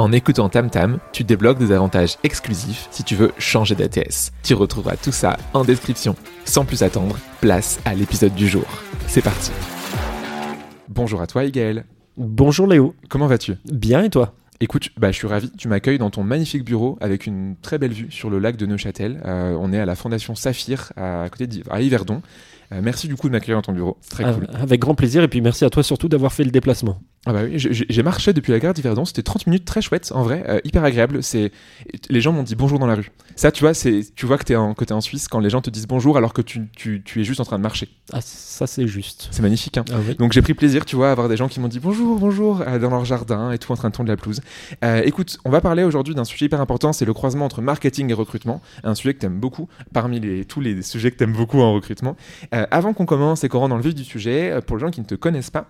En écoutant TamTam, tu débloques des avantages exclusifs si tu veux changer d'ATS. Tu retrouveras tout ça en description. Sans plus attendre, place à l'épisode du jour. C'est parti. Bonjour à toi, Igaël. Bonjour Léo. Comment vas-tu? Bien et toi? Écoute, bah, je suis ravi, tu m'accueilles dans ton magnifique bureau avec une très belle vue sur le lac de Neuchâtel. Euh, on est à la Fondation Saphir à côté d'Yverdon. Euh, merci du coup de m'accueillir dans ton bureau, très ah, cool. Avec grand plaisir et puis merci à toi surtout d'avoir fait le déplacement. Ah bah oui, j'ai marché depuis la gare d'Yverdon, c'était 30 minutes très chouette en vrai, euh, hyper agréable. C'est les gens m'ont dit bonjour dans la rue. Ça, tu vois, c'est tu vois que t'es en es en Suisse quand les gens te disent bonjour alors que tu, tu, tu es juste en train de marcher. Ah ça c'est juste. C'est magnifique. Hein. Ah Donc j'ai pris plaisir, tu vois, à avoir des gens qui m'ont dit bonjour, bonjour euh, dans leur jardin et tout en train de tondre la pelouse. Euh, écoute, on va parler aujourd'hui d'un sujet hyper important, c'est le croisement entre marketing et recrutement, un sujet que t'aimes beaucoup parmi les, tous les sujets que t'aimes beaucoup en recrutement. Avant qu'on commence et qu'on rentre dans le vif du sujet, pour les gens qui ne te connaissent pas,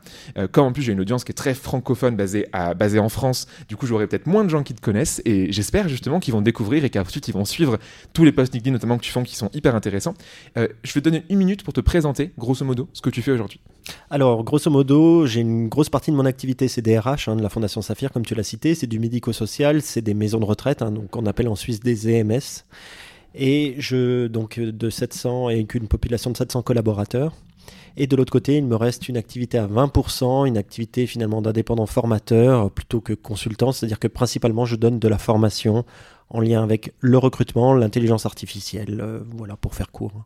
comme en plus j'ai une audience qui est très francophone basé, à, basé en France. Du coup, j'aurai peut-être moins de gens qui te connaissent et j'espère justement qu'ils vont découvrir et qu'ensuite ils vont suivre tous les posts LinkedIn notamment que tu fais qui sont hyper intéressants. Euh, je vais te donner une minute pour te présenter, grosso modo, ce que tu fais aujourd'hui. Alors, grosso modo, j'ai une grosse partie de mon activité, c'est des RH, hein, de la Fondation Saphir, comme tu l'as cité, c'est du médico-social, c'est des maisons de retraite, hein, donc on appelle en Suisse des EMS. Et je, donc, de 700 et une population de 700 collaborateurs. Et de l'autre côté, il me reste une activité à 20%, une activité finalement d'indépendant formateur plutôt que consultant, c'est-à-dire que principalement je donne de la formation en lien avec le recrutement, l'intelligence artificielle, euh, voilà pour faire court.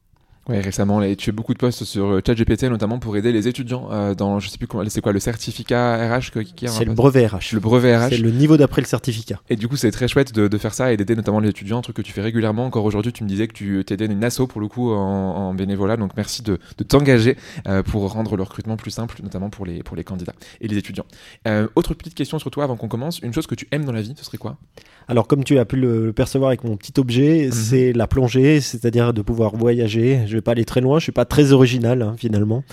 Ouais, récemment, là, tu fais beaucoup de posts sur euh, ChatGPT, notamment pour aider les étudiants euh, dans, je sais plus comment, c'est quoi, le certificat RH C'est le brevet RH. Le brevet RH. C'est le niveau d'après le certificat. Et du coup, c'est très chouette de, de, faire ça et d'aider notamment les étudiants, un truc que tu fais régulièrement. Encore aujourd'hui, tu me disais que tu t'aidais une asso pour le coup en, en bénévolat, donc merci de, de t'engager euh, pour rendre le recrutement plus simple, notamment pour les, pour les candidats et les étudiants. Euh, autre petite question sur toi avant qu'on commence, une chose que tu aimes dans la vie, ce serait quoi? Alors, comme tu as pu le percevoir avec mon petit objet, mhm. c'est la plongée, c'est-à-dire de pouvoir voyager. Je vais pas aller très loin, je pas très original hein, finalement.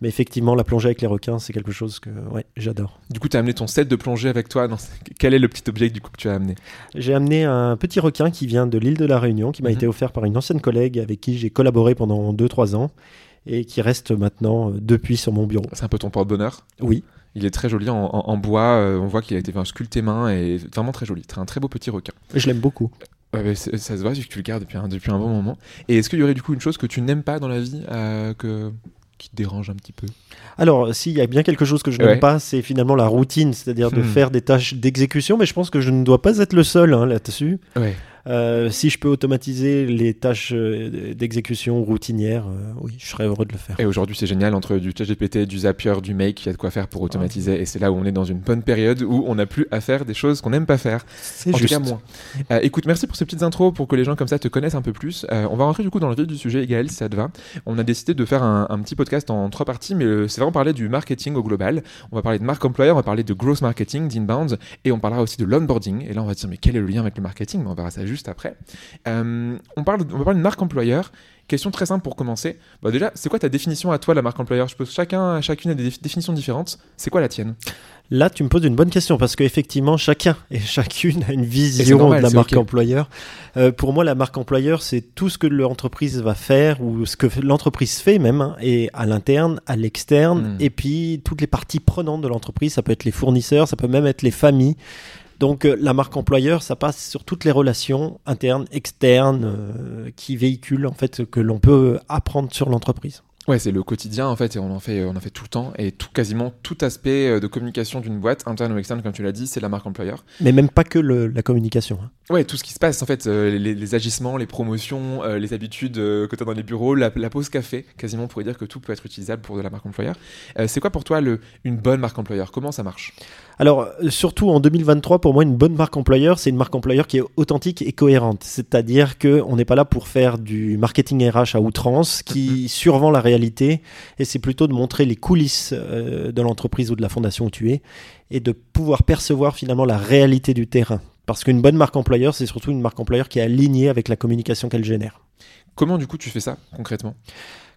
Mais effectivement, la plongée avec les requins, c'est quelque chose que ouais, j'adore. Du coup, tu as amené ton set de plongée avec toi. Quel est le petit objet du coup, que tu as amené? J'ai amené un petit requin qui vient de l'île de la Réunion, qui m'a mhm. été offert par une ancienne collègue avec qui j'ai collaboré pendant 2-3 ans et qui reste maintenant euh, depuis sur mon bureau. C'est un peu ton porte-bonheur? Oui. Il est très joli en, bois. Euh, on voit qu'il a été sculpté main et vraiment très joli. Un très beau petit requin. Je l'aime beaucoup. Ouais, ça se voit, vu que tu le gardes depuis un, depuis un bon moment. Et est-ce qu'il y aurait du coup une chose que tu n'aimes pas dans la vie euh, que, qui te dérange un petit peu? Alors, s'il y a bien quelque chose que je n'aime pas, c'est finalement la routine, c'est-à-dire de hmm. faire des tâches d'exécution, mais je pense que je ne dois pas être le seul hein, là-dessus. Ouais. Euh, si je peux automatiser les tâches euh, d'exécution routinières, euh, oui, je serais heureux de le faire. Et aujourd'hui, c'est génial entre du ChatGPT, du Zapier, du Make, il y a de quoi faire pour automatiser. Et c'est là où on est dans une bonne période où on n'a plus à faire des choses qu'on n'aime pas faire. C'est juste. Tout cas, moi. écoute, merci pour ces petites intros pour que les gens comme ça te connaissent un peu plus. on va rentrer du coup dans le vif du sujet, Gaël, si ça te va. On a décidé de faire un, petit podcast en trois parties, mais c'est vraiment parler du marketing au global. On va parler de marque employeur, on va parler de growth marketing, d'inbound, et on parlera aussi de l'onboarding. Et là, on va dire, mais quel est le lien avec le marketing? On verra ça juste après. Euh, on, parle, on va parler de marque employeur. Question très simple pour commencer. Bah déjà, c'est quoi ta définition à toi, la marque employeur? Je pose chacun, chacune a des définitions différentes. C'est quoi la tienne? Là, tu me poses une bonne question parce qu'effectivement, chacun et chacune a une vision de la marque employeur. Euh, pour moi, la marque employeur, c'est tout ce que l'entreprise va faire ou ce que l'entreprise fait même, hein, et à l'interne, à l'externe, hmm. et puis toutes les parties prenantes de l'entreprise. Ça peut être les fournisseurs, ça peut même être les familles. Donc euh, la marque employeur, ça passe sur toutes les relations internes, externes, euh, qui véhiculent en fait que l'on peut apprendre sur l'entreprise. Ouais, c'est le quotidien en fait, et on en fait, on en fait tout le temps, et tout, quasiment tout aspect euh, de communication d'une boîte, interne ou externe, comme tu l'as dit, c'est la marque employeur. Mais même pas que le, la communication. Hein. Ouais, tout ce qui se passe en fait, euh, les, agissements, les promotions, euh, les habitudes que tu as dans les bureaux, la, pause café, quasiment on pourrait dire que tout peut être utilisable pour de la marque employeur. c'est quoi pour toi le, une bonne marque employeur? Comment ça marche? Alors, surtout en 2023, pour moi, une bonne marque employeur, c'est une marque employeur qui est authentique et cohérente. C'est-à-dire qu'on n'est pas là pour faire du marketing RH à outrance qui mm-hmm. survend la et c'est plutôt de montrer les coulisses euh, de l'entreprise ou de la fondation où tu es et de pouvoir percevoir finalement la réalité du terrain. Parce qu'une bonne marque employeur, c'est surtout une marque employeur qui est alignée avec la communication qu'elle génère. Comment du coup tu fais ça concrètement?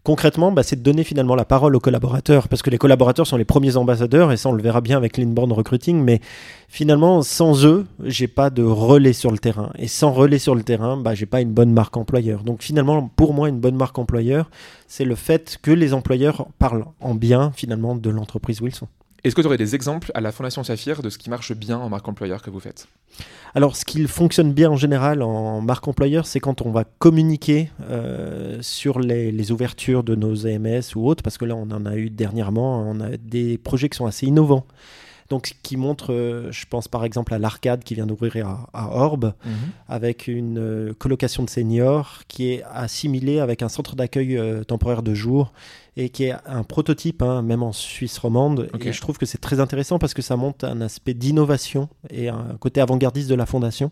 Concrètement, bah, c'est de donner finalement la parole aux collaborateurs, parce que les collaborateurs sont les premiers ambassadeurs, et ça on le verra bien avec l'inbound recruiting, mais finalement, sans eux, j'ai pas de relais sur le terrain. Et sans relais sur le terrain, bah, j'ai pas une bonne marque employeur. Donc finalement, pour moi, une bonne marque employeur, c'est le fait que les employeurs parlent en bien finalement de l'entreprise où ils sont. Est-ce que tu aurais des exemples à la Fondation Saphir de ce qui marche bien en marque employeur que vous faites? Alors, ce qui fonctionne bien en général en marque employeur, c'est quand on va communiquer euh, sur les, ouvertures de nos EMS ou autres, parce que là, on en a eu dernièrement, on a des projets qui sont assez innovants. Donc, qui montre, euh, je pense par exemple à l'Arcade qui vient d'ouvrir à, à, Orbe, mhm. avec une euh, colocation de seniors qui est assimilée avec un centre d'accueil temporaire de jour et qui est un prototype, hein, même en Suisse romande. Et je trouve que c'est très intéressant parce que ça montre un aspect d'innovation et un côté avant-gardiste de la fondation.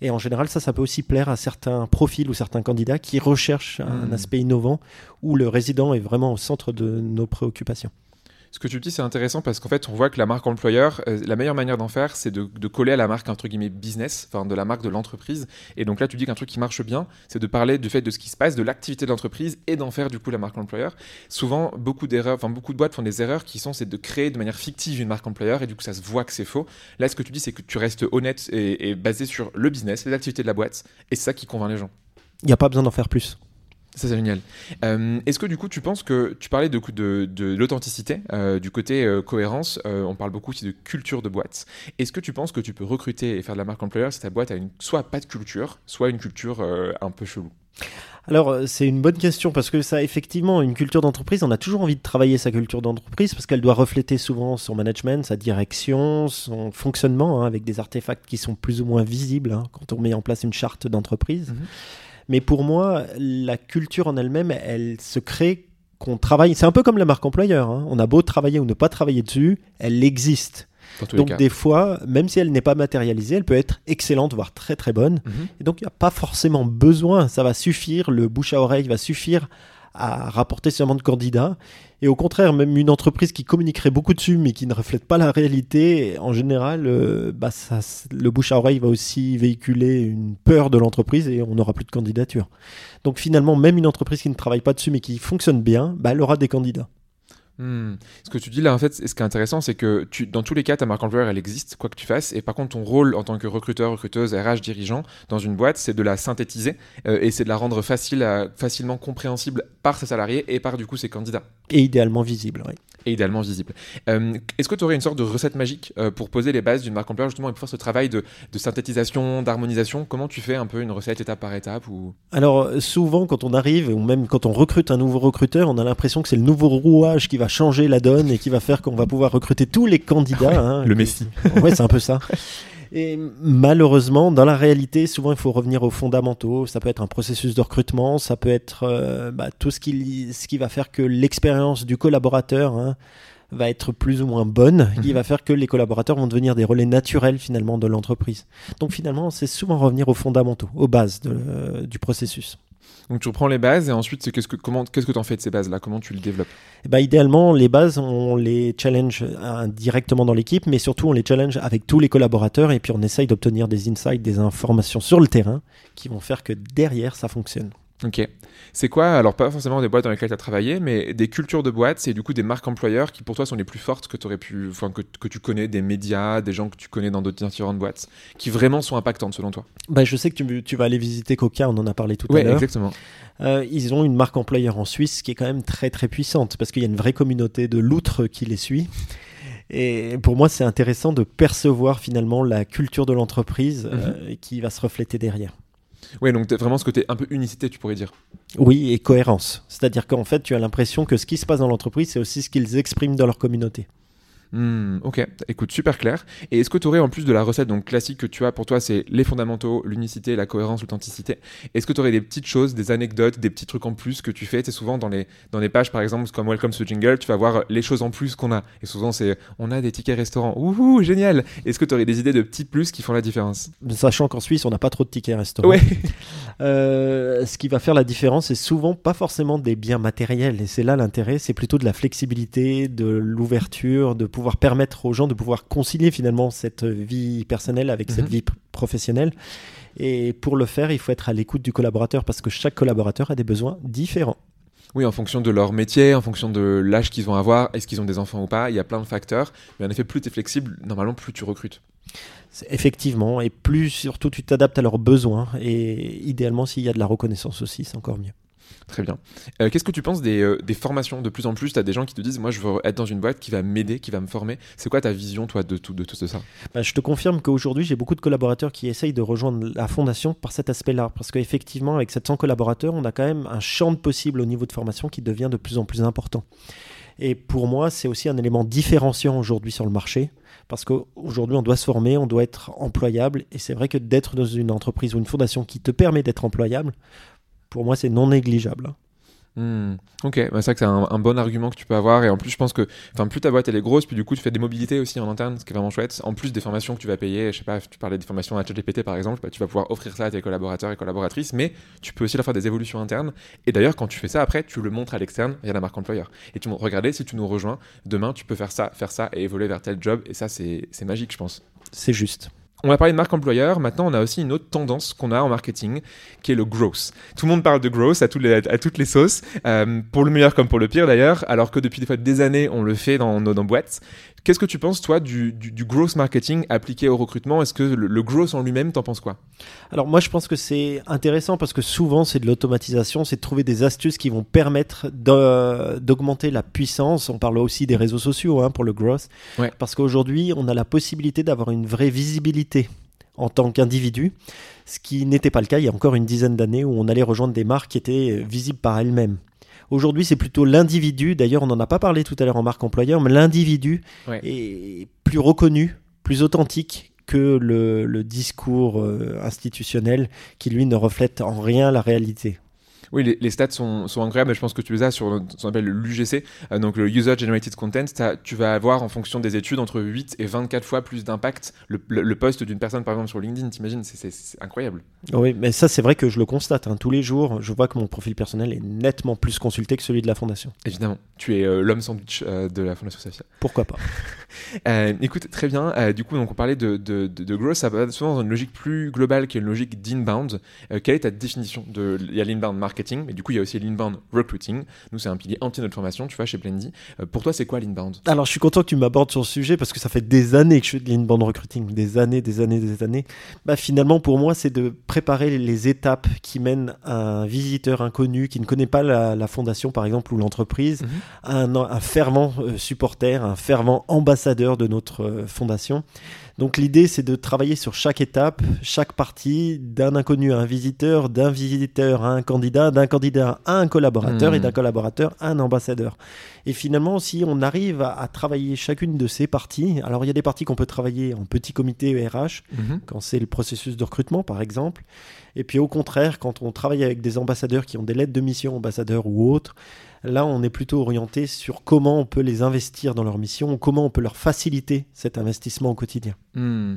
Et en général, ça, ça peut aussi plaire à certains profils ou certains candidats qui recherchent un hmm. aspect innovant où le résident est vraiment au centre de nos préoccupations. Ce que tu dis, c'est intéressant parce qu'en fait, on voit que la marque employeur, euh, la meilleure manière d'en faire, c'est de, coller à la marque, entre guillemets, business, enfin, de la marque de l'entreprise. Et donc là, tu dis qu'un truc qui marche bien, c'est de parler du fait de ce qui se passe, de l'activité de l'entreprise et d'en faire, du coup, la marque employeur. Souvent, beaucoup d'erreurs, enfin, beaucoup de boîtes font des erreurs qui sont, c'est de créer de manière fictive une marque employeur et du coup, ça se voit que c'est faux. Là, ce que tu dis, c'est que tu restes honnête et, et basé sur le business, les activités de la boîte et c'est ça qui convainc les gens. Il n'y a pas besoin d'en faire plus. Ça, c'est génial. Euh, est-ce que du coup, tu penses que tu parlais de, de, de l'authenticité, euh, du côté euh, cohérence, on parle beaucoup aussi de culture de boîte. Est-ce que tu penses que tu peux recruter et faire de la marque employeur si ta boîte a une, soit pas de culture, soit une culture un peu chelou? Alors, c'est une bonne question parce que ça, effectivement, une culture d'entreprise, on a toujours envie de travailler sa culture d'entreprise parce qu'elle doit refléter souvent son management, sa direction, son fonctionnement, hein, avec des artefacts qui sont plus ou moins visibles hein, quand on met en place une charte d'entreprise. Mhm. Mais pour moi, la culture en elle-même, elle se crée qu'on travaille. C'est un peu comme la marque employeur. Hein. On a beau travailler ou ne pas travailler dessus, elle existe. Donc des fois, même si elle n'est pas matérialisée, elle peut être excellente, voire très très bonne. Mhm. Et donc il n'y a pas forcément besoin, ça va suffire, le bouche à oreille va suffire à rapporter seulement de candidats. Et au contraire, même une entreprise qui communiquerait beaucoup dessus, mais qui ne reflète pas la réalité, en général, euh, bah ça, le bouche à oreille va aussi véhiculer une peur de l'entreprise et on n'aura plus de candidature. Donc finalement, même une entreprise qui ne travaille pas dessus, mais qui fonctionne bien, bah, elle aura des candidats. Hmm. Ce que tu dis là, en fait, ce qui est intéressant, c'est que dans tous les cas, ta marque employeur, elle existe, quoi que tu fasses. Et par contre, ton rôle en tant que recruteur, recruteuse, RH, dirigeant dans une boîte, c'est de la synthétiser euh, et c'est de la rendre facile facilement compréhensible par ses salariés et par du coup ses candidats. Et idéalement visible, oui et idéalement visible. Euh, est-ce que tu aurais une sorte de recette magique euh, pour poser les bases d'une marque employeur justement et pour faire ce travail de, synthétisation, d'harmonisation? Comment tu fais un peu une recette étape par étape ou... Alors souvent quand on arrive ou même quand on recrute un nouveau recruteur, on a l'impression que c'est le nouveau rouage qui va changer la donne et qui va faire qu'on va pouvoir recruter tous les candidats. Hein, le Messi. Ouais, c'est un peu ça. Et malheureusement, dans la réalité, souvent il faut revenir aux fondamentaux. Ça peut être un processus de recrutement, ça peut être euh, bah, tout ce qui, ce qui va faire que l'expérience du collaborateur hein, va être plus ou moins bonne, qui mhm. va faire que les collaborateurs vont devenir des relais naturels finalement de l'entreprise. Donc finalement, c'est souvent revenir aux fondamentaux, aux bases du processus. Donc tu reprends les bases et ensuite qu'est-ce que comment tu en fais de ces bases là Comment tu le développes? Eh ben, idéalement les bases on les challenge directement dans l'équipe, mais surtout on les challenge avec tous les collaborateurs et puis on essaye d'obtenir des insights, des informations sur le terrain qui vont faire que derrière ça fonctionne. Ok. C'est quoi, alors pas forcément des boîtes dans lesquelles tu as travaillé, mais des cultures de boîtes, c'est du coup des marques employeurs qui pour toi sont les plus fortes que, aurais pu, enfin, que, que, tu connais, des médias, des gens que tu connais dans d'autres différentes boîtes, qui vraiment sont impactantes selon toi? Bah, Je sais que tu, tu vas aller visiter Coca, on en a parlé tout à l'heure. exactement. Euh, ils ont une marque employeur en Suisse qui est quand même très très puissante parce qu'il y a une vraie communauté de loutres qui les suit. Et pour moi, c'est intéressant de percevoir finalement la culture de l'entreprise mhm. euh, qui va se refléter derrière. Oui, donc vraiment ce côté un peu unicité, tu pourrais dire. Oui, et cohérence. C'est-à-dire qu'en fait, tu as l'impression que ce qui se passe dans l'entreprise, c'est aussi ce qu'ils expriment dans leur communauté. Hmm, ok, écoute, super clair. Et est-ce que tu aurais en plus de la recette donc classique que tu as pour toi, c'est les fondamentaux, l'unicité, la cohérence, l'authenticité. Est-ce que tu aurais des petites choses, des anecdotes, des petits trucs en plus que tu fais? C'est souvent dans les dans les pages par exemple comme Welcome to Jingle, tu vas voir les choses en plus qu'on a. Et souvent c'est on a des tickets restaurants. Ouh, génial. Est-ce que tu aurais des idées de petits plus qui font la différence? Sachant qu'en Suisse, on n'a pas trop de tickets restaurants. Ouais. Euh, ce qui va faire la différence, c'est souvent pas forcément des biens matériels. Et c'est là l'intérêt, c'est plutôt de la flexibilité, de l'ouverture, de pouvoir permettre aux gens de pouvoir concilier finalement cette vie personnelle avec cette Mhm. vie professionnelle. Et pour le faire, il faut être à l'écoute du collaborateur parce que chaque collaborateur a des besoins différents. Oui, en fonction de leur métier, en fonction de l'âge qu'ils vont avoir, est-ce qu'ils ont des enfants ou pas, il y a plein de facteurs. Mais en effet, plus tu es flexible, normalement, plus tu recrutes. Effectivement, et plus surtout tu t'adaptes à leurs besoins. Et idéalement, s'il y a de la reconnaissance aussi, c'est encore mieux. Très bien. Euh, Qu'est-ce que tu penses des, euh, des formations De plus en plus, tu as des gens qui te disent Moi, je veux être dans une boîte qui va m'aider, qui va me former. C'est quoi ta vision, toi, de tout, de tout ça? Bah, je te confirme qu'aujourd'hui, j'ai beaucoup de collaborateurs qui essayent de rejoindre la fondation par cet aspect-là. Parce qu'effectivement, avec 700 collaborateurs, on a quand même un champ de possibles au niveau de formation qui devient de plus en plus important. Et pour moi, c'est aussi un élément différenciant aujourd'hui sur le marché. Parce qu'aujourd'hui, on doit se former, on doit être employable. Et c'est vrai que d'être dans une entreprise ou une fondation qui te permet d'être employable, pour moi, c'est non négligeable. Hmm, Ok, bah, c'est vrai que c'est un, un bon argument que tu peux avoir. Et en plus, je pense que plus ta boîte elle est grosse, puis du coup, tu fais des mobilités aussi en interne, ce qui est vraiment chouette. En plus des formations que tu vas payer, je sais pas, tu parlais des formations à ChatGPT par exemple, bah, tu vas pouvoir offrir ça à tes collaborateurs et collaboratrices, mais tu peux aussi leur faire des évolutions internes. Et d'ailleurs, quand tu fais ça après, tu le montres à l'externe via la marque employeur. Et tu montres, regardez, si tu nous rejoins, demain, tu peux faire ça, faire ça et évoluer vers tel job. Et ça, c'est magique, je pense. C'est juste. On va parler de marque employeur. Maintenant, on a aussi une autre tendance qu'on a en marketing, qui est le growth. Tout le monde parle de growth à, tous les- à toutes les sauces, euh, pour le meilleur comme pour le pire d'ailleurs, alors que depuis des fois des années, on le fait dans nos boîtes. Qu'est-ce que tu penses, toi, du, du, du growth marketing appliqué au recrutement? Est-ce que le, le growth en lui-même, t'en penses quoi? Alors moi je pense que c'est intéressant parce que souvent c'est de l'automatisation, c'est de trouver des astuces qui vont permettre d'augmenter la puissance. On parle aussi des réseaux sociaux hein, pour le growth. Ouais. Parce qu'aujourd'hui on a la possibilité d'avoir une vraie visibilité en tant qu'individu, ce qui n'était pas le cas il y a encore une dizaine d'années où on allait rejoindre des marques qui étaient visibles par elles-mêmes. Aujourd'hui, c'est plutôt l'individu. D'ailleurs, on n'en a pas parlé tout à l'heure en marque employeur, mais l'individu Ouais. est plus reconnu, plus authentique que le, le discours euh, institutionnel qui, lui, ne reflète en rien la réalité. Oui, les, les stats sont, sont incroyables. Je pense que tu les as sur ce qu'on appelle l'UGC, euh, donc le User Generated Content. Tu vas avoir en fonction des études entre 8 et 24 fois plus d'impact le, le, le post d'une personne, par exemple, sur LinkedIn. T'imagines C'est- incroyable. Oui, mais ça, c'est vrai que je le constate. hein. Tous les jours, je vois que mon profil personnel est nettement plus consulté que celui de la fondation. Évidemment. Tu es euh, l'homme sandwich euh, de la Fondation Safia. Pourquoi pas écoute, très bien. Du coup, donc, on parlait de, de, de, de growth. Ça va souvent dans une logique plus globale qui est une logique d'inbound. Quelle est ta définition de... L'inbound marketing, mais du coup, il y a aussi l'inbound recruiting. Nous, c'est un pilier entier de notre formation, tu vois, chez Plendy. Euh, pour toi, c'est quoi l'inbound? Alors, je suis content que tu m'abordes sur ce sujet parce que ça fait des années que je fais de l'inbound recruiting, des années, des années, des années. Bah, finalement, pour moi, c'est de préparer les étapes qui mènent un visiteur inconnu qui ne connaît pas la, la fondation, par exemple, ou l'entreprise, Mhm. un, un fervent euh, supporter, un fervent ambassadeur de notre euh, fondation. Donc l'idée, c'est de travailler sur chaque étape, chaque partie, d'un inconnu à un visiteur, d'un visiteur à un candidat, d'un candidat à un collaborateur Hmm. et d'un collaborateur à un ambassadeur. Et finalement, si on arrive à, à travailler chacune de ces parties, alors il y a des parties qu'on peut travailler en petit comité RH, Mhm. quand c'est le processus de recrutement, par exemple. Et puis au contraire, quand on travaille avec des ambassadeurs qui ont des lettres de mission, ambassadeurs ou autres, là, on est plutôt orienté sur comment on peut les investir dans leur mission, comment on peut leur faciliter cet investissement au quotidien. Hmm.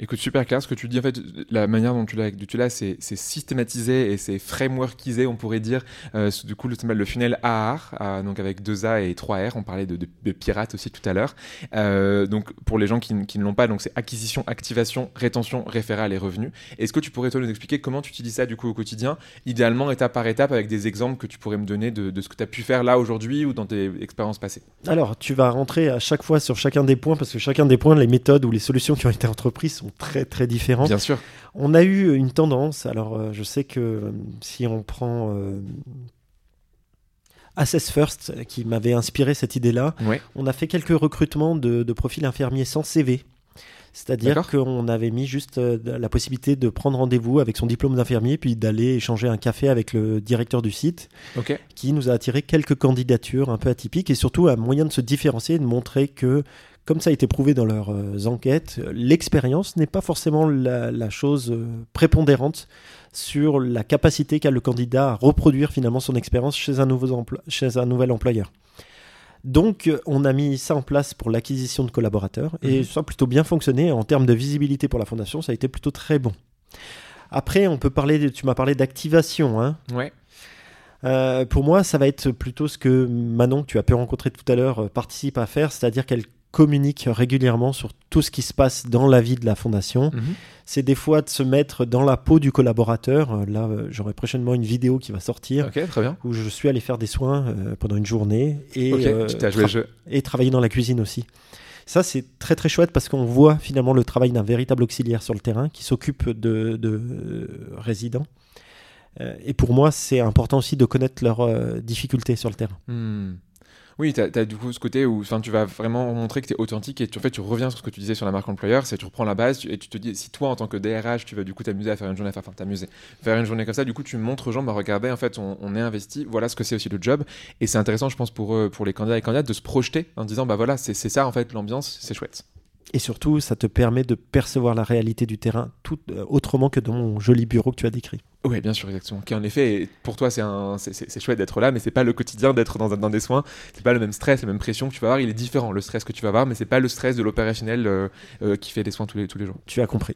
Écoute, super clair. Ce que tu dis, en fait, la manière dont tu l'as, c'est, systématisé et c'est frameworkisé, on pourrait dire. Euh, du coup, le, le funnel AR, euh, donc avec deux A et trois R. On parlait de, pirates aussi tout à l'heure. Euh, donc, pour les gens qui, ne l'ont pas, c'est acquisition, activation, rétention, référale et revenus. Est-ce que tu pourrais toi nous expliquer comment tu utilises ça du coup au quotidien, idéalement étape par étape, avec des exemples que tu pourrais me donner de, de ce que tu as pu faire là aujourd'hui ou dans tes expériences passées? Alors, tu vas rentrer à chaque fois sur chacun des points, parce que chacun des points, les méthodes ou les solutions qui ont été entreprises sont très très différentes. Bien sûr. On a eu une tendance, alors euh, je sais que euh, si on prend euh, Assess First, qui m'avait inspiré cette idée-là, Ouais. on a fait quelques recrutements de, de profils infirmiers sans CV. C'est-à-dire qu'on avait mis juste la possibilité de prendre rendez-vous avec son diplôme d'infirmier, puis d'aller échanger un café avec le directeur du site, qui nous a attiré quelques candidatures un peu atypiques et surtout un moyen de se différencier et de montrer que, comme ça a été prouvé dans leurs euh, enquêtes, l'expérience n'est pas forcément la, chose euh, prépondérante sur la capacité qu'a le candidat à reproduire finalement son expérience chez un, nouveau chez un nouvel employeur. Donc, on a mis ça en place pour l'acquisition de collaborateurs et mhm. ça a plutôt bien fonctionné. En termes de visibilité pour la fondation, ça a été plutôt très bon. Après, on peut parler, tu m'as parlé d'activation. Hein ouais. Euh, pour moi, ça va être plutôt ce que Manon, que tu as pu rencontrer tout à l'heure, euh, participe à faire, c'est-à-dire qu'elle communique régulièrement sur tout ce qui se passe dans la vie de la fondation. Mhm. C'est des fois de se mettre dans la peau du collaborateur. Euh, là, euh, j'aurai prochainement une vidéo qui va sortir très bien. où je suis allé faire des soins euh, pendant une journée et, et travailler dans la cuisine aussi. Ça, c'est très très chouette parce qu'on voit finalement le travail d'un véritable auxiliaire sur le terrain qui s'occupe de, résidents. et pour moi, c'est important aussi de connaître leurs difficultés sur le terrain. Hmm. Oui, tu as, du coup ce côté où tu vas vraiment montrer que tu es authentique et tu, en fait, tu reviens sur ce que tu disais sur la marque employeur, c'est tu reprends la base et tu te dis, si toi en tant que DRH, tu vas du coup t'amuser à faire une journée, t'amuser, faire une journée comme ça, du coup tu montres aux gens, bah regardez, en fait, on, est investi, voilà ce que c'est aussi le job. Et c'est intéressant, je pense, pour, pour les candidats et candidates de se projeter en disant, bah voilà, c'est ça en fait l'ambiance, c'est chouette. Et surtout, ça te permet de percevoir la réalité du terrain tout euh, autrement que dans mon joli bureau que tu as décrit. Oui, bien sûr, exactement. Qui en effet, pour toi, c'est c'est chouette d'être là, mais c'est pas le quotidien d'être dans, dans des soins. C'est pas le même stress, la même pression que tu vas avoir. Il est différent le stress que tu vas avoir, mais c'est pas le stress de l'opérationnel euh, euh, qui fait des soins tous les, tous les jours. Tu as compris.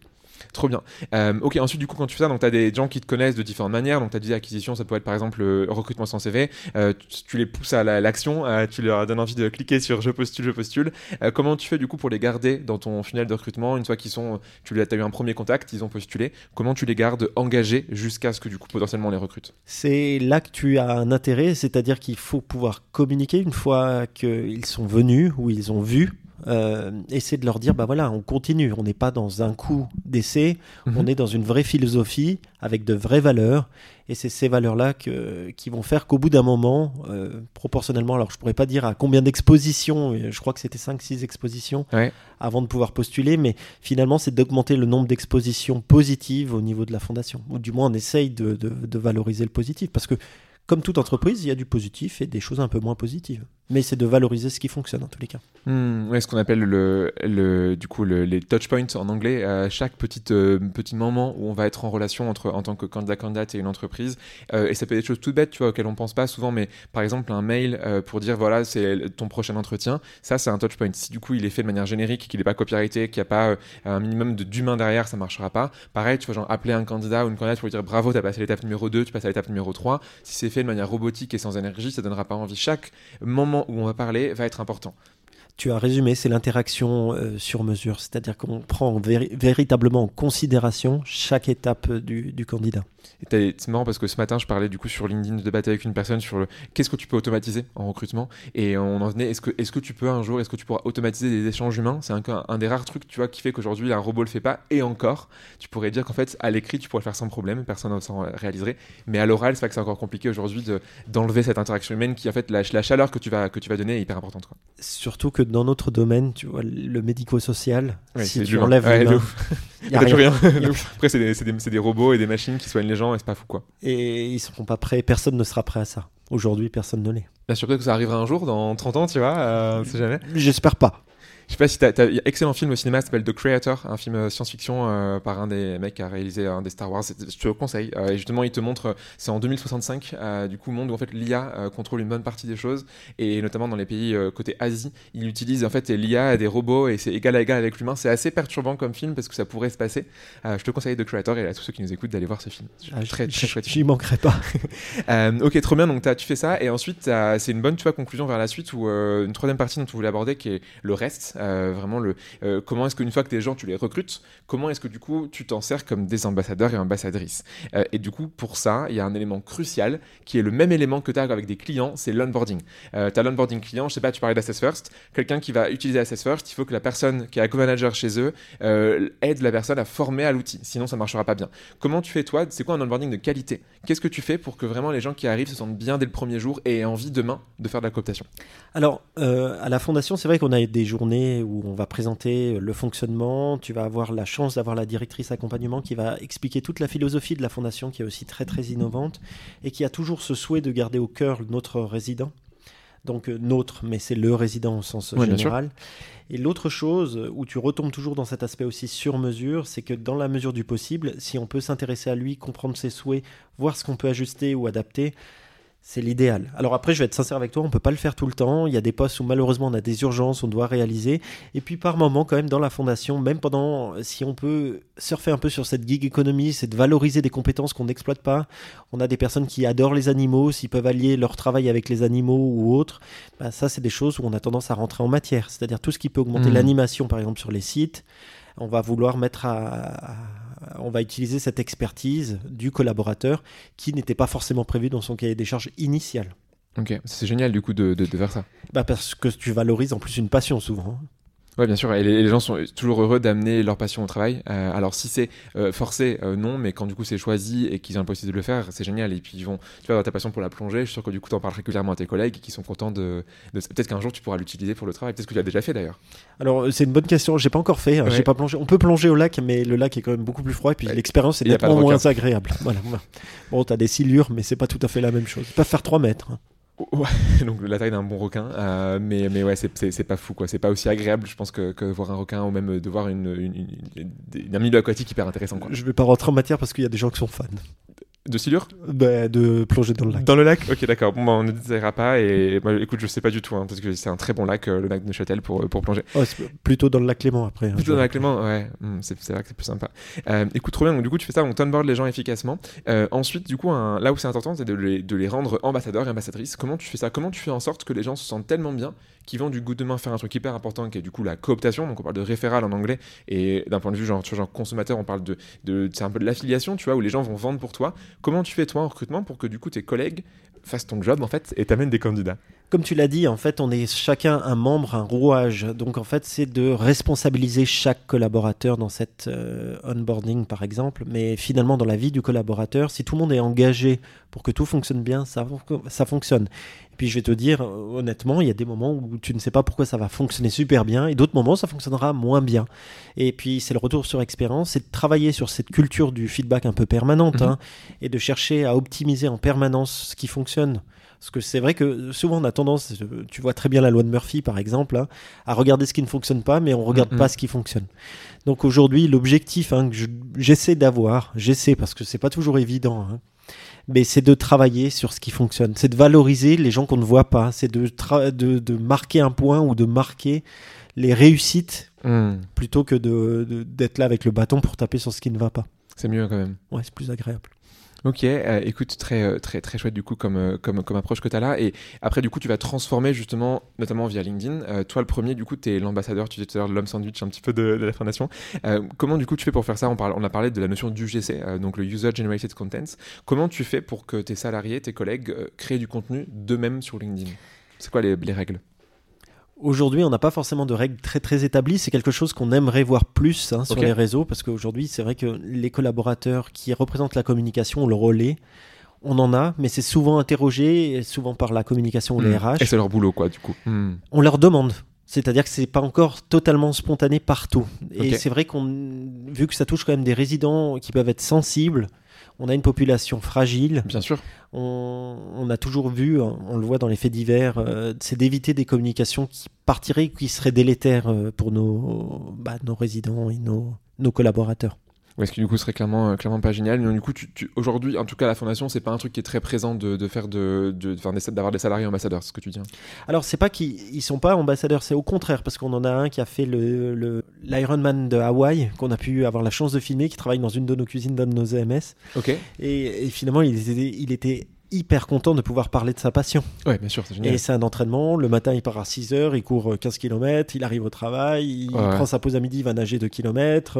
Trop bien. Euh, ok, ensuite, du coup, quand tu fais ça, donc tu as des gens qui te connaissent de différentes manières. Donc, tu as dit acquisition, ça peut être par exemple le recrutement sans CV. Euh, tu, les pousses à l'action, euh, tu leur donnes envie de cliquer sur je postule, je postule. comment tu fais du coup pour les garder dans ton funnel de recrutement? Une fois qu'ils sont, tu as eu un premier contact, ils ont postulé. Comment tu les gardes engagés jusqu'à ce que du coup potentiellement on les recrute? C'est là que tu as un intérêt, c'est-à-dire qu'il faut pouvoir communiquer une fois qu'ils sont venus ou ils ont vu euh, essayer de leur dire bah voilà, on continue, on n'est pas dans un coup d'essai, mhm. on est dans une vraie philosophie avec de vraies valeurs, et c'est ces valeurs-là qui vont faire qu'au bout d'un moment, euh, proportionnellement, alors je pourrais pas dire à combien d'expositions, je crois que c'était 5-6 expositions avant de pouvoir postuler, mais finalement c'est d'augmenter le nombre d'expositions positives au niveau de la fondation, ou du moins on essaye de, de valoriser le positif, parce que comme toute entreprise, il y a du positif et des choses un peu moins positives. Mais c'est de valoriser ce qui fonctionne en tous les cas. Hmm, ce qu'on appelle le, le, du coup le, les touch points en anglais. À chaque petite, euh, petit moment où on va être en relation entre, en tant que candidat candidate et une entreprise. Euh, et ça peut être des choses toutes bêtes, tu vois, auxquelles on pense pas souvent. Mais par exemple, un mail euh, pour dire voilà, c'est ton prochain entretien. Ça, c'est un touch point. Si du coup il est fait de manière générique, qu'il n'est pas copyrighté, qu'il n'y a pas un minimum d'humain derrière, ça marchera pas. Pareil, tu vois, genre appeler un candidat ou une candidate pour lui dire bravo, tu as passé l'étape numéro 2, tu passes à l'étape numéro 3. Si c'est fait de manière robotique et sans énergie, ça donnera pas envie. Chaque moment où on va parler va être important. Tu as résumé, c'est l'interaction euh, sur mesure, c'est-à-dire qu'on prend véritablement en considération chaque étape du candidat. C'est marrant parce que ce matin, je parlais du coup sur LinkedIn de débattre avec une personne sur le qu'est-ce que tu peux automatiser en recrutement. Et on en venait est-ce que, est que tu peux un jour, est-ce que tu pourras automatiser des échanges humains? C'est un, un, des rares trucs tu vois qui fait qu'aujourd'hui un robot le fait pas. Et encore, tu pourrais dire qu'en fait à l'écrit tu pourrais le faire sans problème, personne ne s'en réaliserait, mais à l'oral c'est vrai que c'est encore compliqué aujourd'hui d'enlever cette interaction humaine qui en fait la, la, chaleur que tu vas que tu vas donner est hyper importante quoi. Surtout que dans notre domaine, tu vois le médico-social, si tu enlèves il rien. Après c'est des, des, des robots et des machines qui soignent les gens et c'est pas fou quoi. Et ils seront pas prêts, personne ne sera prêt à ça. Aujourd'hui, personne ne l'est. Bien sûr, peut-être que ça arrivera un jour, dans 30 ans, tu vois, euh, sait jamais. J'espère pas. Je sais pas si t'as, as, excellent film au cinéma qui s'appelle The Creator, un film euh, science-fiction euh, par un des mecs qui a réalisé un des Star Wars. Je te le conseille. Euh, et justement, il te montre, c'est en 2065, du coup, monde où en fait l'IA contrôle une bonne partie des choses, et notamment dans les pays côté Asie, il utilise en fait l'IA à des robots et c'est égal à égal avec l'humain. C'est assez perturbant comme film parce que ça pourrait se passer. je te conseille The Creator et à tous ceux qui nous écoutent d'aller voir ce film. Ah, très très chouette. J'y manquerai pas. ok, trop bien. Donc tu fais ça et ensuite c'est une bonne tu vois conclusion vers la suite ou une troisième partie dont on voulait aborder qui est le reste, vraiment le euh, comment est-ce qu'une fois que tes gens, tu les recrutes, comment est-ce que du coup, tu t'en sers comme des ambassadeurs et ambassadrices? Euh, Et du coup, pour ça, il y a un élément crucial qui est le même élément que tu as avec des clients, c'est l'onboarding. Euh, tu as l'onboarding client, je sais pas, tu parlais d'Assess First, quelqu'un qui va utiliser Assess First, il faut que la personne qui est co-manager chez eux aide la personne à former à l'outil, sinon ça marchera pas bien. Comment tu fais toi C'est quoi un onboarding de qualité? Qu'est-ce que tu fais pour que vraiment les gens qui arrivent se sentent bien dès le premier jour et aient envie demain de faire de la cooptation? Alors, à la fondation, c'est vrai qu'on a des journées journée où on va présenter le fonctionnement. Tu vas avoir la chance d'avoir la directrice accompagnement qui va expliquer toute la philosophie de la fondation, qui est aussi très très innovante et qui a toujours ce souhait de garder au cœur notre résident donc euh, nôtre, mais c'est le résident au sens général. Et l'autre chose où tu retombes toujours dans cet aspect aussi sur mesure, c'est que dans la mesure du possible, si on peut s'intéresser à lui, comprendre ses souhaits, voir ce qu'on peut ajuster ou adapter, c'est l'idéal. Alors après, je vais être sincère avec toi, on peut pas le faire tout le temps. Il y a des postes où malheureusement on a des urgences, on doit réaliser. Et puis par moment, quand même, dans la fondation, même pendant, si on peut surfer un peu sur cette gig économie, c'est de valoriser des compétences qu'on n'exploite pas. On a des personnes qui adorent les animaux, s'ils peuvent allier leur travail avec les animaux ou autres. Bah, ça, c'est des choses où on a tendance à rentrer en matière. C'est-à-dire tout ce qui peut augmenter mmh. l'animation, par exemple, sur les sites. On va vouloir mettre à on va utiliser cette expertise du collaborateur qui n'était pas forcément prévue dans son cahier des charges initial. Ok, c'est génial du coup de, de, faire ça. Bah parce que tu valorises en plus une passion souvent. Ouais, bien sûr. Et les, gens sont toujours heureux d'amener leur passion au travail. Euh, alors, si c'est euh, forcé, euh, non, mais quand du coup c'est choisi et qu'ils ont la possibilité de le faire, c'est génial. Et puis, ils vont, tu vois, dans ta passion pour la plongée, je suis sûr que du coup, tu en parles régulièrement à tes collègues qui sont contents de. Peut-être qu'un jour, tu pourras l'utiliser pour le travail. Peut-être que tu l'as déjà fait d'ailleurs. Alors, c'est une bonne question. J'ai pas encore fait. Hein. J'ai pas plongé. On peut plonger au lac, mais le lac est quand même beaucoup plus froid. Et puis, l'expérience est nettement moins agréable. Voilà. Bon, t'as des silures, mais c'est pas tout à fait la même chose. Peuvent faire 3 mètres. Hein. Donc la taille d'un bon requin, euh, mais, mais ouais, c'est pas fou quoi, c'est pas aussi agréable, je pense, que, voir un requin ou même de voir une, une, un milieu aquatique hyper intéressant. Quoi. Je vais pas rentrer en matière parce qu'il y a des gens qui sont fans. De silure bah, De plonger dans le lac. Dans le lac Ok, d'accord. Bon, bah, on ne dira pas. Et bah, écoute, je sais pas du tout, hein, parce que c'est un très bon lac, euh, le lac de Neuchâtel, pour, pour plonger. plutôt dans le lac Clément après. Hein, plutôt dans le lac Clément, ouais. Hmm, c'est vrai que c'est plus sympa. Euh, écoute, trop bien. Donc, du coup, tu fais ça, on onboard les gens efficacement. Euh, ensuite, du coup, là où c'est important, c'est de les, de les rendre ambassadeurs et ambassadrices. Comment tu fais ça? Comment tu fais en sorte que les gens se sentent tellement bien qu'ils vont du goût de main faire un truc hyper important qui est du coup la cooptation. Donc, on parle de référal en anglais. Et d'un point de vue genre, consommateur, on parle de. de c'est un peu de l'affiliation, tu vois, où les gens vont vendre pour toi. Comment tu fais, toi, recrutement pour que du coup tes collègues fassent ton job en fait et t'amènent des candidats? Comme tu l'as dit, en fait, on est chacun un membre, un rouage. Donc en fait, c'est de responsabiliser chaque collaborateur dans cette euh, onboarding par exemple. Mais finalement, dans la vie du collaborateur, si tout le monde est engagé pour que tout fonctionne bien, ça, ça fonctionne. Et puis je vais te dire, honnêtement, il y a des moments où tu ne sais pas pourquoi ça va fonctionner super bien et d'autres moments ça fonctionnera moins bien. Et puis c'est le retour sur expérience, c'est de travailler sur cette culture du feedback un peu permanente mhm. hein, et de chercher à optimiser en permanence ce qui fonctionne. Parce que c'est vrai que souvent on a tendance, tu vois très bien la loi de Murphy par exemple, hein, à regarder ce qui ne fonctionne pas, mais on regarde mhm. pas ce qui fonctionne. Donc aujourd'hui, l'objectif hein, que j'essaie d'avoir, j'essaie parce que c'est pas toujours évident, mais c'est de travailler sur ce qui fonctionne. C'est de valoriser les gens qu'on ne voit pas. C'est de, de, de, marquer un point ou de marquer les réussites hmm. plutôt que d'être là avec le bâton pour taper sur ce qui ne va pas. C'est mieux quand même. Ouais, c'est plus agréable. Ok, euh, écoute, très, euh, très, très chouette du coup comme, euh, comme, comme approche que tu as là. Et après, du coup, tu vas transformer justement, notamment via LinkedIn. toi, le premier, du coup, tu es l'ambassadeur, tu disais tout à l'heure, de l'homme sandwich un petit peu de, la fondation. comment, du coup, tu fais pour faire ça? On, parle, on a parlé de la notion d'UGC, donc le User Generated Contents. Comment tu fais pour que tes salariés, tes collègues créent du contenu d'eux-mêmes sur LinkedIn? C'est quoi les, les règles? Aujourd'hui, on n'a pas forcément de règles très très établies. C'est quelque chose qu'on aimerait voir plus hein, sur les réseaux parce qu'aujourd'hui, c'est vrai que les collaborateurs qui représentent la communication, le relais, on en a, mais c'est souvent interrogé, souvent par la communication ou les RH. Hmm. Et c'est leur boulot, quoi, du coup. Hmm. On leur demande. C'est-à-dire que c'est pas encore totalement spontané partout. Et c'est vrai qu'on, vu que ça touche quand même des résidents qui peuvent être sensibles, on a une population fragile. Bien sûr. On, a toujours vu, on le voit dans les faits divers, euh, c'est d'éviter des communications qui partiraient, qui seraient délétères euh, pour nos, bah, nos résidents et nos, nos collaborateurs. Ouais, ce qui du coup serait clairement, euh, clairement pas génial. Mais du coup, tu, aujourd'hui, en tout cas, la fondation, c'est pas un truc qui est très présent de, de faire de, de, d'avoir des salariés ambassadeurs, c'est ce que tu dis. Hein. Alors, c'est pas qu'ils sont pas ambassadeurs, c'est au contraire, parce qu'on en a un qui a fait le, l'Ironman de Hawaï, qu'on a pu avoir la chance de filmer, qui travaille dans une de nos cuisines, dans nos EMS. Ok. Et, finalement, il était, il était hyper content de pouvoir parler de sa passion. Ouais, bien sûr, c'est génial. Et c'est un entraînement. Le matin, il part à 6 heures, il court 15 km, il arrive au travail, il prend sa pause à midi, il va nager 2 km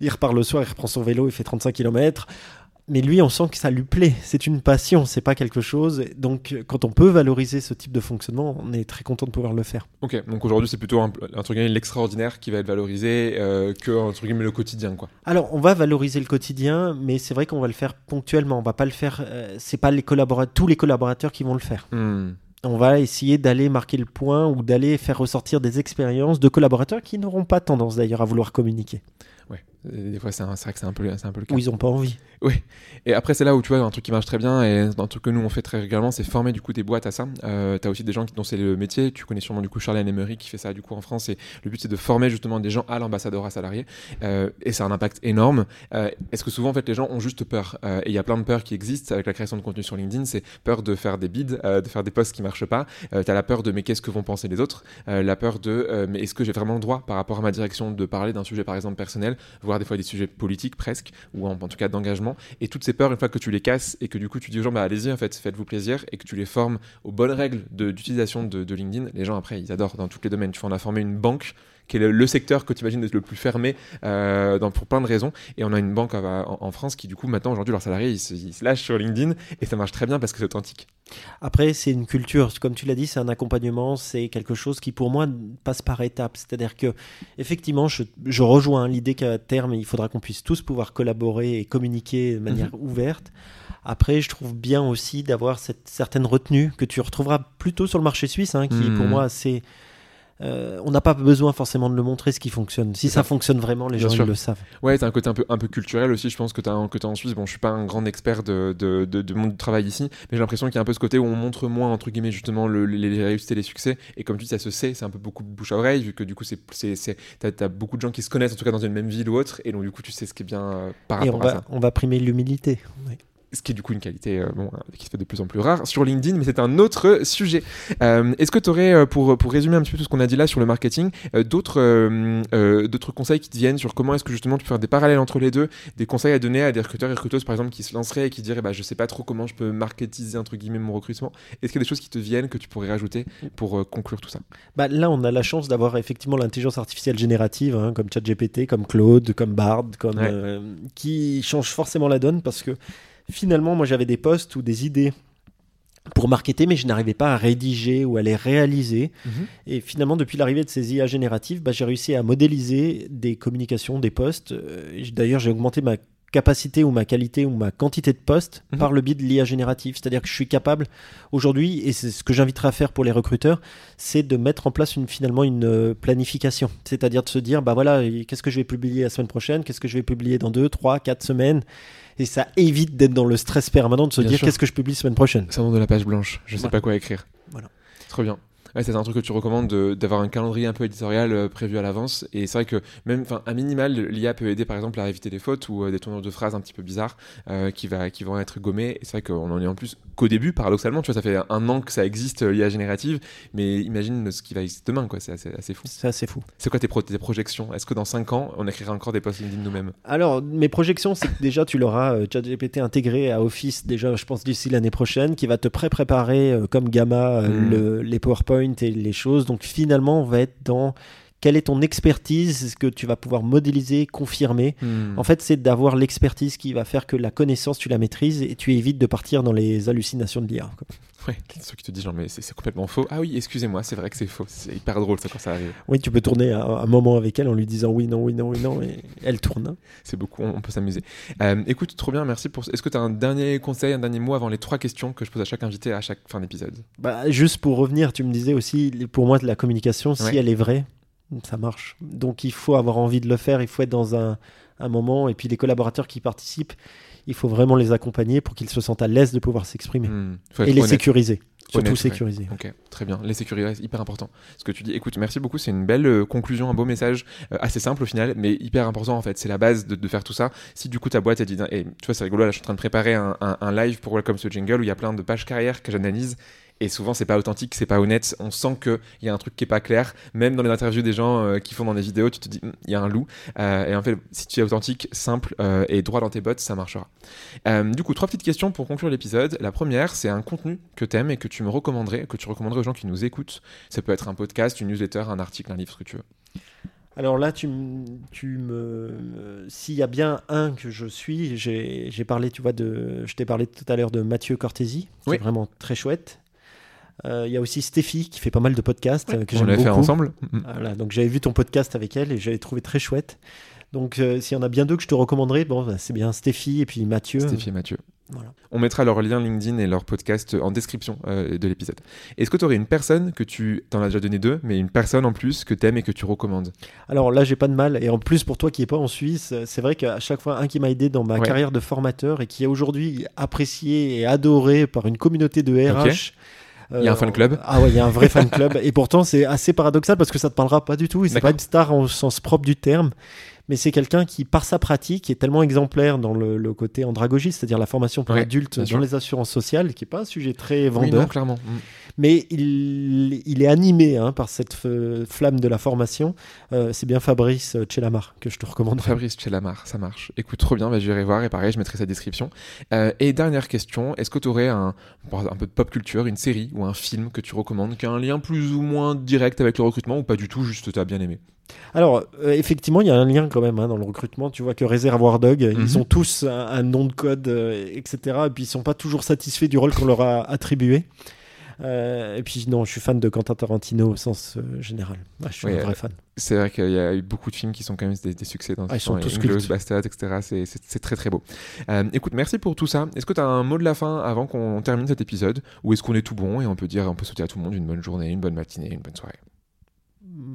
il repart le soir, il reprend son vélo, il fait 35 km. Mais lui, on sent que ça lui plaît. C'est une passion, c'est pas quelque chose. Donc, quand on peut valoriser ce type de fonctionnement, on est très content de pouvoir le faire. Ok, donc aujourd'hui, c'est plutôt un, truc l'extraordinaire qui va être valorisé euh, que entre guillemets le quotidien, quoi. Alors, on va valoriser le quotidien, mais c'est vrai qu'on va le faire ponctuellement. On va pas le faire. Euh, c'est pas les collaborateurs, tous les collaborateurs qui vont le faire. Hmm. on va essayer d'aller marquer le point ou d'aller faire ressortir des expériences de collaborateurs qui n'auront pas tendance d'ailleurs à vouloir communiquer. Ouais, des fois c'est vrai que c'est un, peu, un peu le cas. Ou ils n'ont pas envie. Oui, et après c'est là où tu vois un truc qui marche très bien et un truc que nous on fait très régulièrement, c'est former du coup des boîtes à ça. Euh, tu as aussi des gens qui, dont c'est le métier, tu connais sûrement du coup Charlène Emery qui fait ça du coup en France et le but c'est de former justement des gens à l'ambassadeur à salarié euh, et c'est un impact énorme. Euh, Est-ce que souvent en fait les gens ont juste peur? Euh, et il y a plein de peurs qui existent avec la création de contenu sur LinkedIn, c'est peur de faire des bids, euh, de faire des posts qui marchent pas. Tu as la peur de mais qu'est-ce que vont penser les autres, la peur de mais est-ce que j'ai vraiment le droit par rapport à ma direction de parler d'un sujet par exemple personnel, voire des fois des sujets politiques presque ou en, tout cas d'engagement et toutes ces peurs une fois que tu les casses et que du coup tu dis aux gens bah allez-y en fait faites-vous plaisir et que tu les formes aux bonnes règles de- d'utilisation de, de LinkedIn les gens après ils adorent dans tous les domaines. Tu vois on a formé une banque qui est le, le secteur que tu imagines être le plus fermé euh, dans, pour plein de raisons et on a une banque euh, en, en France qui du coup maintenant aujourd'hui leurs salariés ils se, ils se lâchent sur LinkedIn et ça marche très bien parce que c'est authentique Après, c'est une culture, comme tu l'as dit, c'est un accompagnement, c'est quelque chose qui pour moi passe par étapes. C'est-à-dire que, effectivement, je, je rejoins l'idée qu'à terme, il faudra qu'on puisse tous pouvoir collaborer et communiquer de manière ouverte. Après, je trouve bien aussi d'avoir cette certaine retenue que tu retrouveras plutôt sur le marché suisse, hein, qui est pour Mhm. moi assez. Euh, on n'a pas besoin forcément de le montrer ce qui fonctionne. Si ça ça. fonctionne vraiment, les Bien gens sûr. ils le savent. Ouais, t'as un côté un peu, un peu culturel aussi, je pense que t'as en, Suisse. Bon, je suis pas un grand expert de, de, de, de mon travail ici, mais j'ai l'impression qu'il y a un peu ce côté où on montre moins, entre guillemets, justement, le- les, les réussites et les succès. Et comme tu dis, ça se sait, c'est un peu beaucoup de bouche à oreille, vu que du coup, c'est, c'est, t'as, t'as beaucoup de gens qui se connaissent, en tout cas dans une même ville ou autre, et donc du coup, tu sais ce qui est bien euh, par Et rapport on à va, ça. on va primer l'humilité. Oui. Ce qui est du coup une qualité euh, bon, euh, qui se fait de plus en plus rare sur LinkedIn, mais c'est un autre sujet. Euh, est-ce que tu aurais, pour, pour résumer un petit peu tout ce qu'on a dit là sur le marketing, euh, d'autres, conseils qui te viennent sur comment est-ce que justement tu peux faire des parallèles entre les deux, des conseils à donner à des recruteurs et recruteuses par exemple qui se lanceraient et qui diraient bah, je sais pas trop comment je peux marketiser entre guillemets mon recrutement. Est-ce qu'il y a des choses qui te viennent que tu pourrais rajouter pour conclure tout ça? Bah, là, on a la chance d'avoir effectivement l'intelligence artificielle générative, hein, comme ChatGPT, comme Claude, comme Bard, comme, Ouais. qui change forcément la donne parce que finalement, moi, j'avais des posts ou des idées pour marketer, mais je n'arrivais pas à rédiger ou à les réaliser. Et finalement, depuis l'arrivée de ces IA génératives, bah, j'ai réussi à modéliser des communications, des posts. Euh, D'ailleurs, j'ai augmenté ma capacité ou ma qualité ou ma quantité de posts Mhm. par le biais de l'IA générative. C'est-à-dire que je suis capable aujourd'hui, et c'est ce que j'inviterai à faire pour les recruteurs, c'est de mettre en place une, finalement une euh, planification. C'est-à-dire de se dire, bah voilà, et qu'est-ce que je vais publier la semaine prochaine, qu'est-ce que je vais publier dans deux, trois, quatre semaines. Et ça évite d'être dans le stress permanent de se Bien dire, qu'est-ce que je publie la semaine prochaine. Ça de la page blanche, je sais Voilà. pas quoi écrire. Voilà. Trop bien. Ouais, c'est un truc que tu recommandes de- d'avoir un calendrier un peu éditorial euh, prévu à l'avance. Et c'est vrai que même, enfin, à minimal, l'IA peut aider par exemple à éviter des fautes ou euh, des tournures de phrases un petit peu bizarres euh, qui, va, qui vont être gommées. Et c'est vrai qu'on en est en plus qu'au début, paradoxalement. Tu vois, ça fait un an que ça existe l'IA générative, mais imagine ce qui va exister demain, quoi. C'est assez, assez fou. C'est assez fou. C'est quoi tes, pro- tes projections? Est-ce que dans 5 ans, on écrira encore des posts LinkedIn nous-mêmes? Alors, mes projections, c'est que déjà, tu l'auras euh, ChatGPT intégré à Office, déjà, je pense, d'ici l'année prochaine, qui va te pré-préparer comme Gamma Mm. le- les PowerPoint et les choses. Donc, finalement, on va être dans quelle est ton expertise, ce que tu vas pouvoir modéliser, confirmer. Hmm. En fait, c'est d'avoir l'expertise qui va faire que la connaissance, tu la maîtrises et tu évites de partir dans les hallucinations de l'IA. Ouais, ceux qui te disent genre, mais c'est complètement faux. Ah oui, excusez-moi, c'est vrai que c'est faux. C'est hyper drôle ça quand ça arrive. Oui, tu peux tourner un, un moment avec elle en lui disant oui, non, oui, non, oui, non, et elle tourne. hein. C'est beaucoup, on on peut s'amuser. Euh, écoute, trop bien, merci pour. Est-ce que tu as un dernier conseil, un dernier mot avant les trois questions que je pose à chaque invité à chaque fin d'épisode? Bah, juste pour revenir, tu me disais aussi, pour moi, de la communication, Ouais. si elle est vraie, ça marche. Donc il faut avoir envie de le faire, il faut être dans un, un moment, et puis les collaborateurs qui participent, il faut vraiment les accompagner pour qu'ils se sentent à l'aise de pouvoir s'exprimer. Hmm, Et les honnête. sécuriser. Surtout Honnête, ouais. sécuriser. Ok, très bien. Les sécuriser, c'est hyper important. Ce que tu dis, écoute, merci beaucoup. C'est une belle euh, conclusion, un beau message, euh, assez simple au final, mais hyper important en fait. C'est la base de, de faire tout ça. Si du coup ta boîte, elle dit, et tu vois, c'est rigolo, là, je suis en train de préparer un, un- un live pour Welcome to Jingle où il y a plein de pages carrière que j'analyse. Et souvent, c'est pas authentique, c'est pas honnête. On sent qu'il y a un truc qui est pas clair. Même dans les interviews des gens euh, qui font dans des vidéos, tu te dis, Hum, il y a un loup. Euh, et en fait, si tu es authentique, simple euh, et droit dans tes bottes, ça marchera. Du coup, trois petites questions pour conclure l'épisode. La première, c'est un contenu que tu aimes et que tu me recommanderais, que tu recommanderais aux gens qui nous écoutent. Ça peut être un podcast, une newsletter, un article, un livre, ce que tu veux. Alors là, tu, tu me, s'il y a bien un que je suis, j'ai j'ai parlé, tu vois, de, je t'ai parlé tout à l'heure de Mathieu Cortési, qui Oui. est vraiment très chouette. Euh, Il y a aussi Stéphie qui fait pas mal de podcasts euh, que On j'aime beaucoup. fait ensemble. Mm. Voilà, donc j'avais vu ton podcast avec elle et j'avais trouvé très chouette. Donc euh, s'il y en a bien deux que je te recommanderais, bon, bah, c'est bien Stéphie et puis Mathieu. Stéphie et Mathieu. On mettra leur lien LinkedIn et leur podcast en description euh, de l'épisode. Est-ce que tu aurais une personne que tu, t'en as déjà donné deux, mais une personne en plus que tu aimes et que tu recommandes? Alors là, j'ai pas de mal. Et en plus, pour toi qui n'es pas en Suisse, c'est vrai qu'à chaque fois, un qui m'a aidé dans ma carrière de formateur et qui est aujourd'hui apprécié et adoré par une communauté de RH. Il y a un fan club. Ah ouais, il y a un vrai fan club. Et pourtant, c'est assez paradoxal parce que ça te parlera pas du tout. C'est pas une star au sens propre du terme mais c'est quelqu'un qui, par sa pratique, est tellement exemplaire dans le, côté andragogie, c'est-à-dire la formation pour adultes dans les assurances sociales, qui n'est pas un sujet très vendeur. clairement. Mais il, il, est animé hein, par cette flamme de la formation. Euh, c'est bien Fabrice Chelamar que je te recommande. Fabrice Chelamar, ça marche. Écoute, trop bien, bah, j'irai voir et pareil, je mettrai sa description. Euh, et dernière question, est-ce que tu aurais un, un peu de pop culture, une série ou un film que tu recommandes qui a un lien plus ou moins direct avec le recrutement ou pas du tout, juste tu as bien aimé? Alors, euh, effectivement, il y a un lien quand même hein, dans le recrutement. Tu vois que Réservoir Dog, ils mhm. ont tous un, nom de code, euh, etc. Et puis, ils sont pas toujours satisfaits du rôle qu'on leur a attribué. Euh, et puis, non, je suis fan de Quentin Tarantino au sens général. je suis un vrai fan. C'est vrai qu'il y a eu beaucoup de films qui sont quand même des, succès dans ah, ils sont tous Bastard, etc. C'est très très beau. écoute, merci pour tout ça. Est-ce que tu as un mot de la fin avant qu'on termine cet épisode? Ou est-ce qu'on est tout bon et on peut dire, on peut souhaiter à tout le monde une bonne journée, une bonne matinée, une bonne soirée?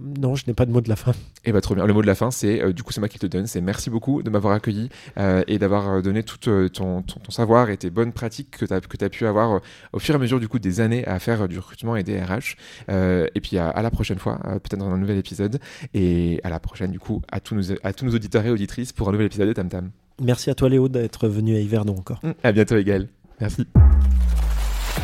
Non, je n'ai pas de mot de la fin. Eh bien, trop bien. Le mot de la fin, c'est, euh, du coup, c'est moi qui te donne. C'est merci beaucoup de m'avoir accueilli euh, et d'avoir euh, donné tout ton, ton, savoir et tes bonnes pratiques que tu as, que as pu avoir au fur et à mesure, du coup, des années à faire du recrutement et des RH. et puis, à, la prochaine fois, peut-être dans un nouvel épisode. Et à la prochaine, du coup, à tous nos, à tous nos auditeurs et auditrices pour un nouvel épisode de Tam Tam. Merci à toi, Léo, d'être venu à Yverdon encore. À bientôt, Égal. Merci